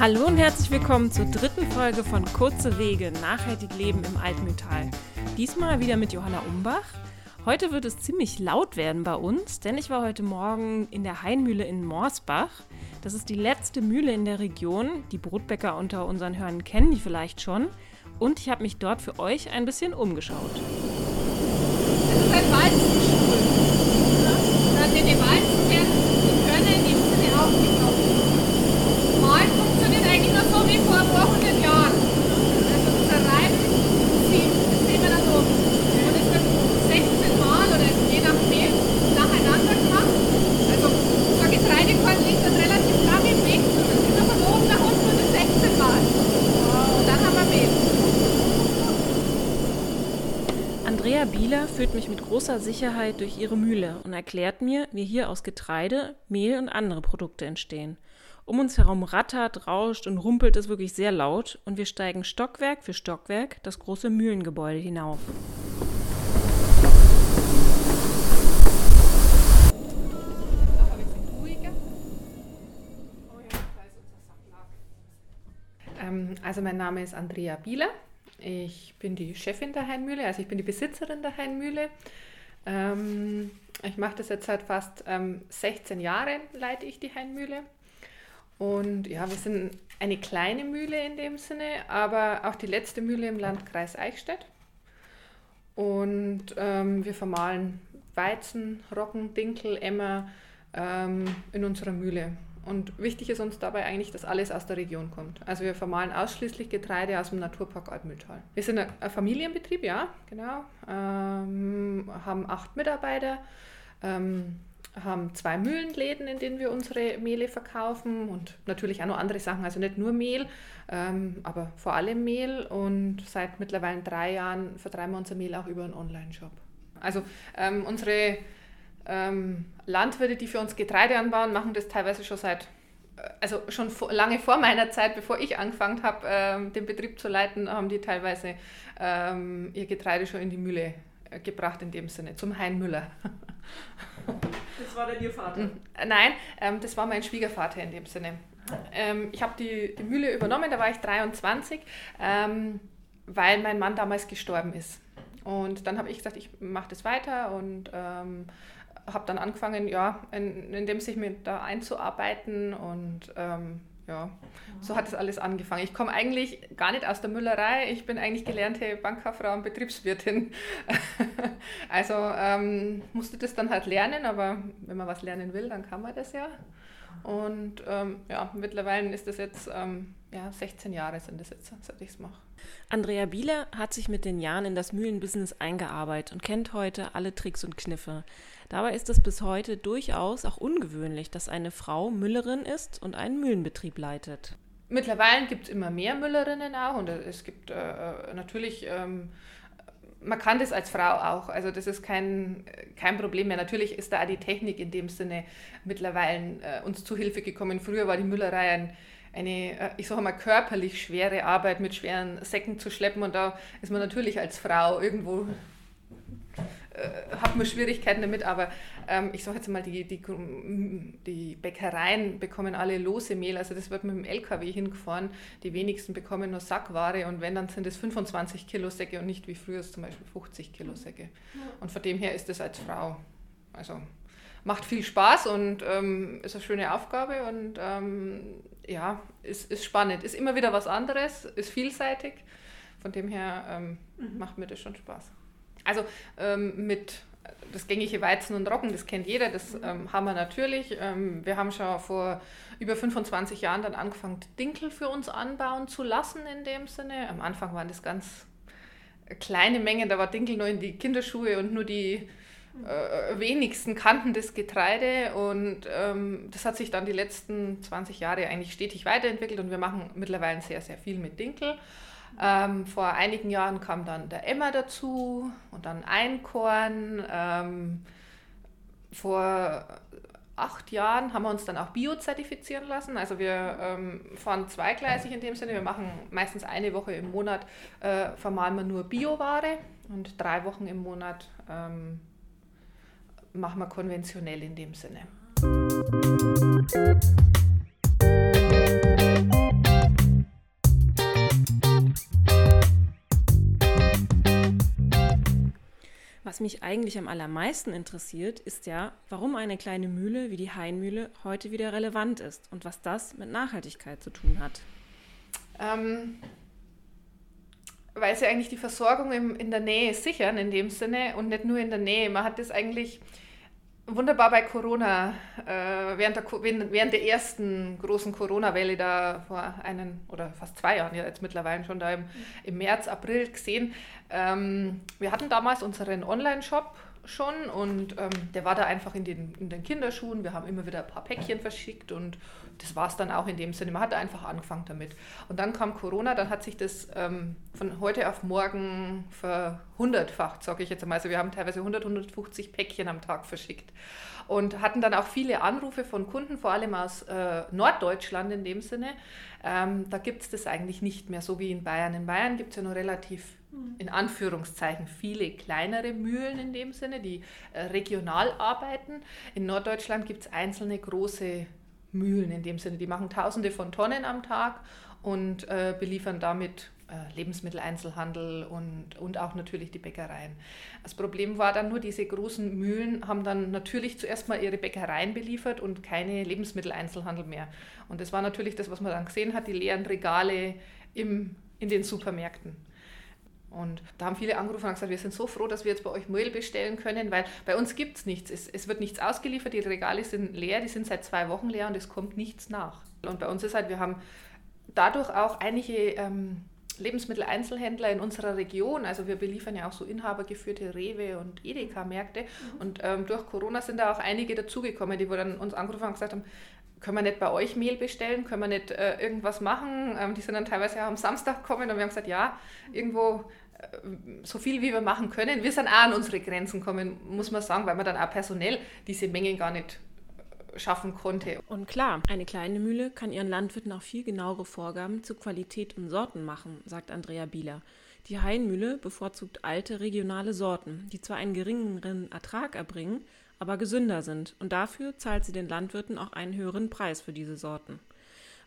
Hallo und herzlich willkommen zur dritten Folge von Kurze Wege, nachhaltig leben im Altmühltal. Diesmal wieder mit Johanna Umbach. Heute wird es ziemlich laut werden bei uns, denn ich war heute Morgen in der Hainmühle in Morsbach. Das ist die letzte Mühle in der Region. Die Brotbäcker unter unseren Hörern kennen die vielleicht schon. Und ich habe mich dort für euch ein bisschen umgeschaut. Das ist ein Weizenstuhl. Da sind die Weizen werden, die Körner in dem Sinne aufgenommen. Mal funktioniert eigentlich noch so wie vor ein paar hundert Jahren. Also dieser Reiben sieht, das sehen wir da so. Und es wird 16 Mal oder je nach Mehl nacheinander gemacht. Also so ein Getreidekorn liegt dann relativ lange im Weg. Das ist von oben nach unten und das 16 Mal. Und dann haben wir Mehl. Andrea Bieler führt mich mit großer Sicherheit durch ihre Mühle und erklärt mir, wie hier aus Getreide, Mehl und andere Produkte entstehen. Um uns herum rattert, rauscht und rumpelt es wirklich sehr laut und wir steigen Stockwerk für Stockwerk das große Mühlengebäude hinauf. Ähm, also mein Name ist Andrea Bieler. Ich bin die Chefin der Hainmühle, also ich bin die Besitzerin der Hainmühle. Ähm, ich mache das jetzt seit fast ähm, 16 Jahren, leite ich die Hainmühle. Und ja, wir sind eine kleine Mühle in dem Sinne, aber auch die letzte Mühle im Landkreis Eichstätt. Und ähm, wir vermahlen Weizen, Roggen, Dinkel, Emmer ähm, in unserer Mühle. Und wichtig ist uns dabei eigentlich, dass alles aus der Region kommt. Also wir vermahlen ausschließlich Getreide aus dem Naturpark Altmühltal. Wir sind ein Familienbetrieb, ja, genau. Ähm, haben acht Mitarbeiter, ähm, haben zwei Mühlenläden, in denen wir unsere Mehle verkaufen und natürlich auch noch andere Sachen, also nicht nur Mehl, ähm, aber vor allem Mehl. Und seit mittlerweile drei Jahren vertreiben wir unser Mehl auch über einen Online-Shop. Also ähm, unsere ähm, Landwirte, die für uns Getreide anbauen, machen das teilweise schon seit, äh, also schon vor, lange vor meiner Zeit, bevor ich angefangen habe, ähm, den Betrieb zu leiten, haben die teilweise ähm, ihr Getreide schon in die Mühle äh, gebracht, in dem Sinne, zum Hein Müller. Das war dann ihr Vater. Äh, Nein, ähm, das war mein Schwiegervater in dem Sinne. Ähm, ich habe die, die Mühle übernommen, da war ich 23, ähm, weil mein Mann damals gestorben ist. Und dann habe ich gesagt, ich mache das weiter und ähm, habe dann angefangen, ja, in, in dem sich mir da einzuarbeiten und ähm, ja, so hat das alles angefangen. Ich komme eigentlich gar nicht aus der Müllerei, ich bin eigentlich gelernte Bankkauffrau und Betriebswirtin. also ähm, musste das dann halt lernen, aber wenn man was lernen will, dann kann man das ja. Und ähm, ja, mittlerweile ist das jetzt, ähm, ja, 16 Jahre sind das jetzt, seit ich es mache. Andrea Bieler hat sich mit den Jahren in das Mühlenbusiness eingearbeitet und kennt heute alle Tricks und Kniffe. Dabei ist es bis heute durchaus auch ungewöhnlich, dass eine Frau Müllerin ist und einen Mühlenbetrieb leitet. Mittlerweile gibt es immer mehr Müllerinnen auch und es gibt äh, äh, natürlich, ähm, man kann das als Frau auch, also das ist kein, kein Problem mehr. Natürlich ist da auch die Technik in dem Sinne mittlerweile äh, uns zu Hilfe gekommen. Früher war die Müllerei ein, eine, äh, ich sage mal, körperlich schwere Arbeit mit schweren Säcken zu schleppen und da ist man natürlich als Frau irgendwo äh, hat man Schwierigkeiten damit, aber ähm, ich sage jetzt mal, die, die, die Bäckereien bekommen alle lose Mehl, also das wird mit dem LKW hingefahren, die wenigsten bekommen nur Sackware und wenn, dann sind es 25 Kilo Säcke und nicht wie früher zum Beispiel 50 Kilo Säcke. Und von dem her ist das als Frau, also macht viel Spaß und ähm, ist eine schöne Aufgabe und ähm, ja, ist, ist spannend, ist immer wieder was anderes, ist vielseitig, von dem her ähm, macht mir das schon Spaß. Also ähm, mit das gängige Weizen und Roggen, das kennt jeder, das ähm, haben wir natürlich. Ähm, wir haben schon vor über 25 Jahren dann angefangen, Dinkel für uns anbauen zu lassen in dem Sinne. Am Anfang waren das ganz kleine Mengen, da war Dinkel nur in die Kinderschuhe und nur die äh, wenigsten kannten das Getreide und ähm, das hat sich dann die letzten 20 Jahre eigentlich stetig weiterentwickelt und wir machen mittlerweile sehr, sehr viel mit Dinkel. Ähm, vor einigen Jahren kam dann der Emmer dazu und dann Einkorn. Ähm, vor acht Jahren haben wir uns dann auch Bio-zertifizieren lassen. Also wir ähm, fahren zweigleisig in dem Sinne. Wir machen meistens eine Woche im Monat, äh, vermahlen wir nur Bioware und drei Wochen im Monat ähm, machen wir konventionell in dem Sinne. Was mich eigentlich am allermeisten interessiert, ist ja, warum eine kleine Mühle wie die Hainmühle heute wieder relevant ist und was das mit Nachhaltigkeit zu tun hat. Ähm, weil sie eigentlich die Versorgung im, in der Nähe sichern, in dem Sinne, und nicht nur in der Nähe. Man hat das eigentlich wunderbar bei Corona, äh, während, der, während der ersten großen Corona-Welle da vor einen oder fast zwei Jahren ja jetzt mittlerweile schon da im, im März, April gesehen. Ähm, wir hatten damals unseren Online-Shop schon und ähm, der war da einfach in den, in den Kinderschuhen. Wir haben immer wieder ein paar Päckchen verschickt und das war es dann auch in dem Sinne. Man hat einfach angefangen damit. Und dann kam Corona, dann hat sich das ähm, von heute auf morgen verhundertfacht, sage ich jetzt einmal. Also wir haben teilweise 100, 150 Päckchen am Tag verschickt und hatten dann auch viele Anrufe von Kunden, vor allem aus äh, Norddeutschland in dem Sinne. Ähm, da gibt es das eigentlich nicht mehr so wie in Bayern. In Bayern gibt es ja nur relativ in Anführungszeichen viele kleinere Mühlen in dem Sinne, die äh, regional arbeiten. In Norddeutschland gibt es einzelne große Mühlen in dem Sinne, die machen tausende von Tonnen am Tag und äh, beliefern damit äh, Lebensmitteleinzelhandel und, und auch natürlich die Bäckereien. Das Problem war dann nur, diese großen Mühlen haben dann natürlich zuerst mal ihre Bäckereien beliefert und keine Lebensmitteleinzelhandel mehr. Und das war natürlich das, was man dann gesehen hat, die leeren Regale im, in den Supermärkten. Und da haben viele angerufen und gesagt, wir sind so froh, dass wir jetzt bei euch Mehl bestellen können, weil bei uns gibt es nichts. Es wird nichts ausgeliefert, die Regale sind leer, die sind seit zwei Wochen leer und es kommt nichts nach. Und bei uns ist halt, wir haben dadurch auch einige ähm, Lebensmitteleinzelhändler in unserer Region, also wir beliefern ja auch so inhabergeführte Rewe und Edeka-Märkte mhm. und ähm, durch Corona sind da auch einige dazugekommen, die dann uns angerufen und gesagt haben, können wir nicht bei euch Mehl bestellen, können wir nicht äh, irgendwas machen. Ähm, die sind dann teilweise auch am Samstag gekommen und wir haben gesagt, ja, irgendwo so viel wie wir machen können. Wir sind auch an unsere Grenzen gekommen, muss man sagen, weil man dann auch personell diese Mengen gar nicht schaffen konnte. Und klar, eine kleine Mühle kann ihren Landwirten auch viel genauere Vorgaben zu Qualität und Sorten machen, sagt Andrea Bieler. Die Hainmühle bevorzugt alte regionale Sorten, die zwar einen geringeren Ertrag erbringen, aber gesünder sind und dafür zahlt sie den Landwirten auch einen höheren Preis für diese Sorten.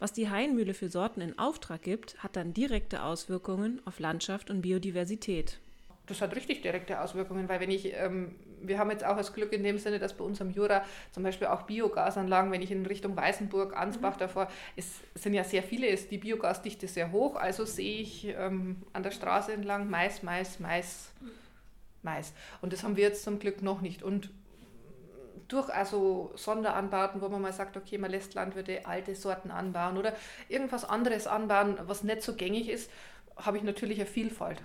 Was die Hainmühle für Sorten in Auftrag gibt, hat dann direkte Auswirkungen auf Landschaft und Biodiversität. Das hat richtig direkte Auswirkungen, weil wenn ich, ähm, wir haben jetzt auch das Glück in dem Sinne, dass bei uns am Jura zum Beispiel auch Biogasanlagen, wenn ich in Richtung Weißenburg, Ansbach mhm. davor, es sind ja sehr viele, ist die Biogasdichte sehr hoch, also sehe ich ähm, an der Straße entlang Mais, Mais, Mais, Mais. Und das haben wir jetzt zum Glück noch nicht. Und durch also Sonderanbauten, wo man mal sagt, okay, man lässt Landwirte alte Sorten anbauen oder irgendwas anderes anbauen, was nicht so gängig ist, habe ich natürlich eine Vielfalt.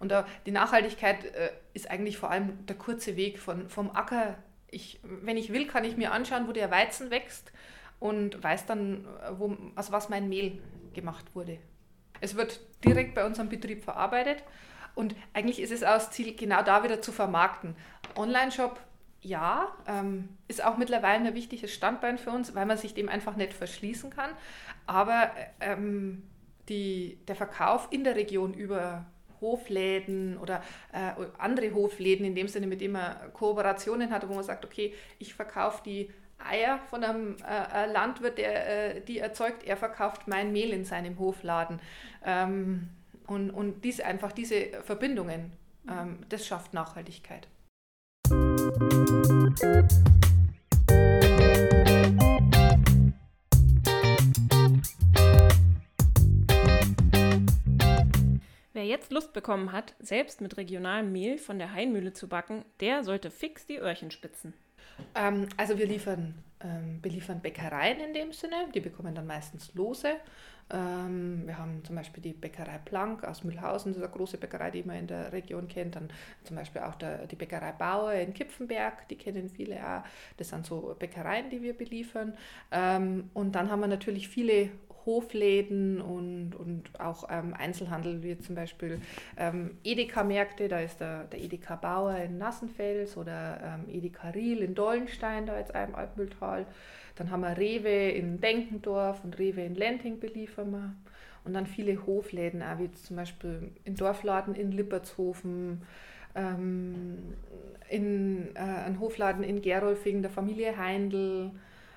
Und da, die Nachhaltigkeit äh, ist eigentlich vor allem der kurze Weg von, vom Acker. Ich, wenn ich will, kann ich mir anschauen, wo der Weizen wächst und weiß dann, wo, aus was mein Mehl gemacht wurde. Es wird direkt bei unserem Betrieb verarbeitet und eigentlich ist es auch das Ziel, genau da wieder zu vermarkten. Online-Shop ja, ähm, ist auch mittlerweile ein wichtiges Standbein für uns, weil man sich dem einfach nicht verschließen kann. Aber ähm, die, der Verkauf in der Region über Hofläden oder äh, andere Hofläden, in dem Sinne, mit denen man Kooperationen hat, wo man sagt, okay, ich verkaufe die Eier von einem äh, äh Landwirt, der äh, die erzeugt, er verkauft mein Mehl in seinem Hofladen. Ähm, und, und dies, einfach diese Verbindungen, ähm, das schafft Nachhaltigkeit. Thank you. Wer jetzt Lust bekommen hat, selbst mit regionalem Mehl von der Hainmühle zu backen, der sollte fix die Öhrchen spitzen. Ähm, also wir liefern, ähm, beliefern Bäckereien in dem Sinne, die bekommen dann meistens Lose. Ähm, wir haben zum Beispiel die Bäckerei Plank aus Mühlhausen, das ist eine große Bäckerei, die man in der Region kennt. Dann zum Beispiel auch der, die Bäckerei Bauer in Kipfenberg, die kennen viele auch. Das sind so Bäckereien, die wir beliefern. Ähm, und dann haben wir natürlich viele Hofläden und, und auch ähm, Einzelhandel, wie zum Beispiel ähm, Edeka-Märkte, da ist der, der Edeka Bauer in Nassenfels oder ähm, Edeka Riel in Dollenstein, da jetzt im Altmühltal. Dann haben wir Rewe in Denkendorf und Rewe in Lenting beliefern wir. Und dann viele Hofläden, auch wie zum Beispiel in Dorfladen in Lippertshofen, ähm, in, äh, ein Hofladen in Gerolfing der Familie Heindl,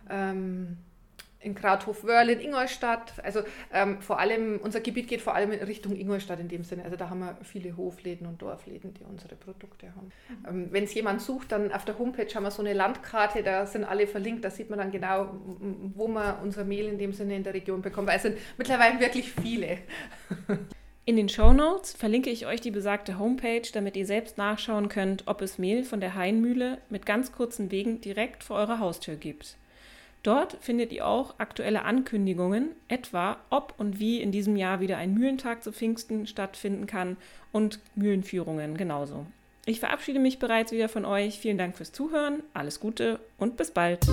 ähm, in Krauthof-Wörl, in Ingolstadt. Also ähm, vor allem, unser Gebiet geht vor allem in Richtung Ingolstadt in dem Sinne. Also da haben wir viele Hofläden und Dorfläden, die unsere Produkte haben. Mhm. Ähm, Wenn es jemand sucht, dann auf der Homepage haben wir so eine Landkarte, da sind alle verlinkt, da sieht man dann genau, wo man unser Mehl in dem Sinne in der Region bekommt. Weil es sind mittlerweile wirklich viele. In den Show Notes verlinke ich euch die besagte Homepage, damit ihr selbst nachschauen könnt, ob es Mehl von der Hainmühle mit ganz kurzen Wegen direkt vor eurer Haustür gibt. Dort findet ihr auch aktuelle Ankündigungen, etwa ob und wie in diesem Jahr wieder ein Mühlentag zu Pfingsten stattfinden kann und Mühlenführungen genauso. Ich verabschiede mich bereits wieder von euch. Vielen Dank fürs Zuhören, alles Gute und bis bald.